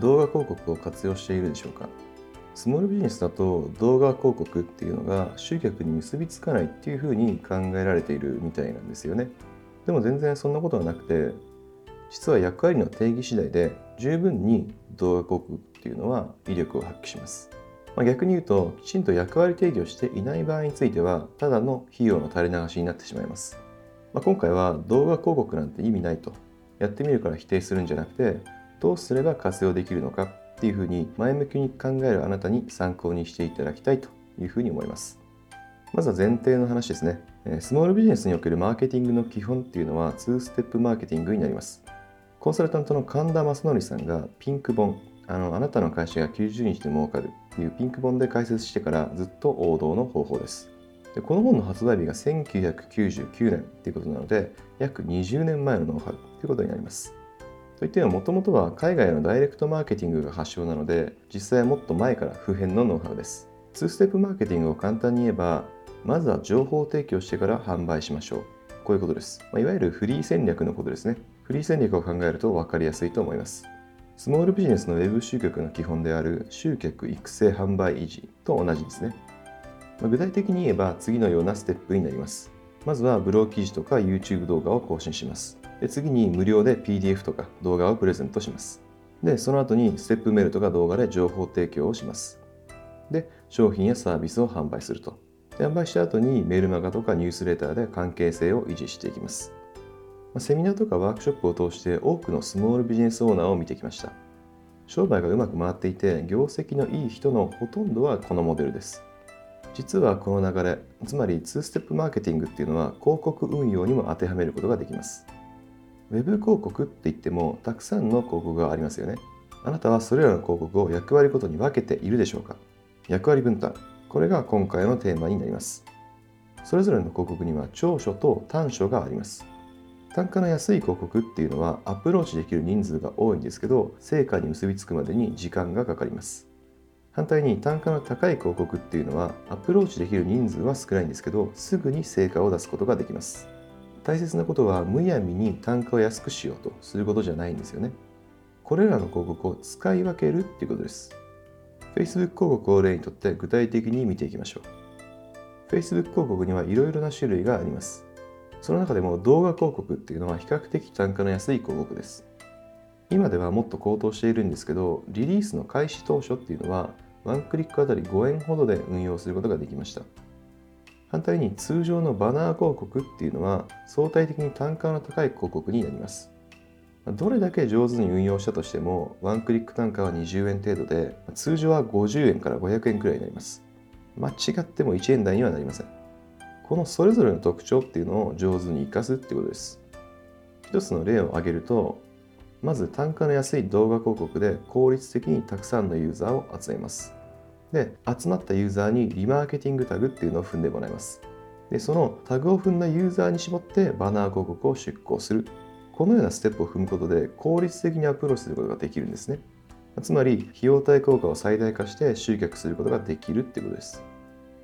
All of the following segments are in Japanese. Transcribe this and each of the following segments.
動画広告を活用しているでしょうか？スモールビジネスだと動画広告っていうのが集客に結びつかないっていうふうに考えられているみたいなんですよね。でも全然そんなことはなくて実は役割の定義次第で十分に動画広告っていうのは威力を発揮します、まあ、逆に言うときちんと役割定義をしていない場合についてはただの費用の垂れ流しになってしまいます、まあ、今回は動画広告なんて意味ないとやってみるから否定するんじゃなくてどうすれば活用できるのかっていうふうに前向きに考えるあなたに参考にしていただきたいというふうに思います。まずは前提の話ですね。スモールビジネスにおけるマーケティングの基本っていうのは2ステップマーケティングになります。コンサルタントの神田正則さんがピンク本あのあなたの会社が90日で儲かるっていうピンク本で解説してからずっと王道の方法です。でこの本の発売日が1999年ということなので約20年前のノウハウということになります。といってももともとは海外のダイレクトマーケティングが発祥なので実際はもっと前から普遍のノウハウです2ステップマーケティングを簡単に言えばまずは情報提供してから販売しましょうこういうことです、まあ、いわゆるフリー戦略のことですねフリー戦略を考えると分かりやすいと思います。スモールビジネスの Web 集客の基本である集客育成販売維持と同じですね。ま具体的に言えば次のようなステップになります。まずはブログ記事とか YouTube 動画を更新します。で次に無料で PDF とか動画をプレゼントします。で、その後にステップメールとか動画で情報提供をします。で、商品やサービスを販売すると。で販売した後にメールマガとかニュースレターで関係性を維持していきます。セミナーとかワークショップを通して多くのスモールビジネスオーナーを見てきました。商売がうまく回っていて業績のいい人のほとんどはこのモデルです。実はこの流れ、つまり2ステップマーケティングっていうのは広告運用にも当てはめることができます。ウェブ広告って言ってもたくさんの広告がありますよね。あなたはそれらの広告を役割ごとに分けているでしょうか？役割分担。これが今回のテーマになります。それぞれの広告には長所と短所があります。単価の安い広告っていうのはアプローチできる人数が多いんですけど成果に結びつくまでに時間がかかります反対に単価の高い広告っていうのはアプローチできる人数は少ないんですけどすぐに成果を出すことができます大切なことはむやみに単価を安くしようとすることじゃないんですよねこれらの広告を使い分けるっていうことです Facebook 広告を例にとって具体的に見ていきましょう Facebook 広告にはいろいろな種類がありますその中でも動画広告っていうのは比較的単価の安い広告です。今ではもっと高騰しているんですけど、リリースの開始当初っていうのは、ワンクリックあたり5円ほどで運用することができました。反対に通常のバナー広告っていうのは相対的に単価の高い広告になります。どれだけ上手に運用したとしても、ワンクリック単価は20円程度で、通常は50円から500円くらいになります。間違っても1円台にはなりません。このそれぞれの特徴っていうのを上手に活かすってことです。一つの例を挙げると、まず単価の安い動画広告で効率的にたくさんのユーザーを集めます。で、集まったユーザーにリマーケティングタグっていうのを踏んでもらいます。で、そのタグを踏んだユーザーに絞ってバナー広告を出稿する。このようなステップを踏むことで効率的にアプローチすることができるんですね。つまり、費用対効果を最大化して集客することができるってことです。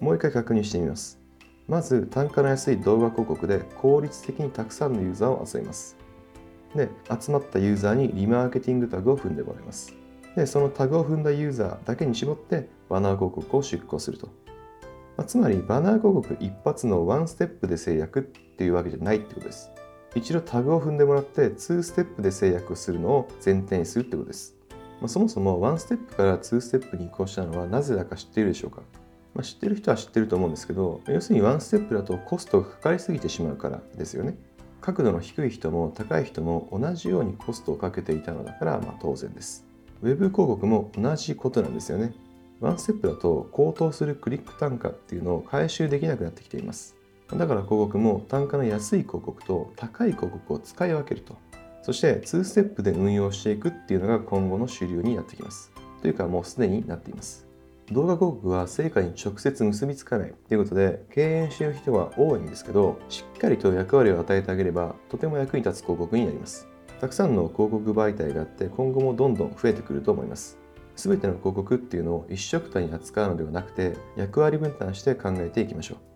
もう一回確認してみます。まず単価の安い動画広告で効率的にたくさんのユーザーを集めます。で、集まったユーザーにリマーケティングタグを踏んでもらいます。で、そのタグを踏んだユーザーだけに絞ってバナー広告を出稿すると。まあ、つまりバナー広告一発のワンステップで制約っていうわけじゃないってことです。一度タグを踏んでもらって2ステップで制約するのを前提にするってことです。まあ、そもそも1ステップから2ステップに移行したのはなぜだか知っているでしょうかまあ、知ってる人は知ってると思うんですけど要するにワンステップだとコストがかかりすぎてしまうからですよね角度の低い人も高い人も同じようにコストをかけていたのだからまあ当然ですウェブ広告も同じことなんですよね。ワンステップだと高騰するクリック単価っていうのを回収できなくなってきています。だから広告も単価の安い広告と高い広告を使い分けると。そして2ステップで運用していくっていうのが今後の主流になってきます。というかもうすでになっています。動画広告は成果に直接結びつかないということで敬遠している人は多いんですけどしっかりと役割を与えてあげればとても役に立つ広告になります。たくさんの広告媒体があって今後もどんどん増えてくると思います。全ての広告っていうのを一色体に扱うのではなくて役割分担して考えていきましょう。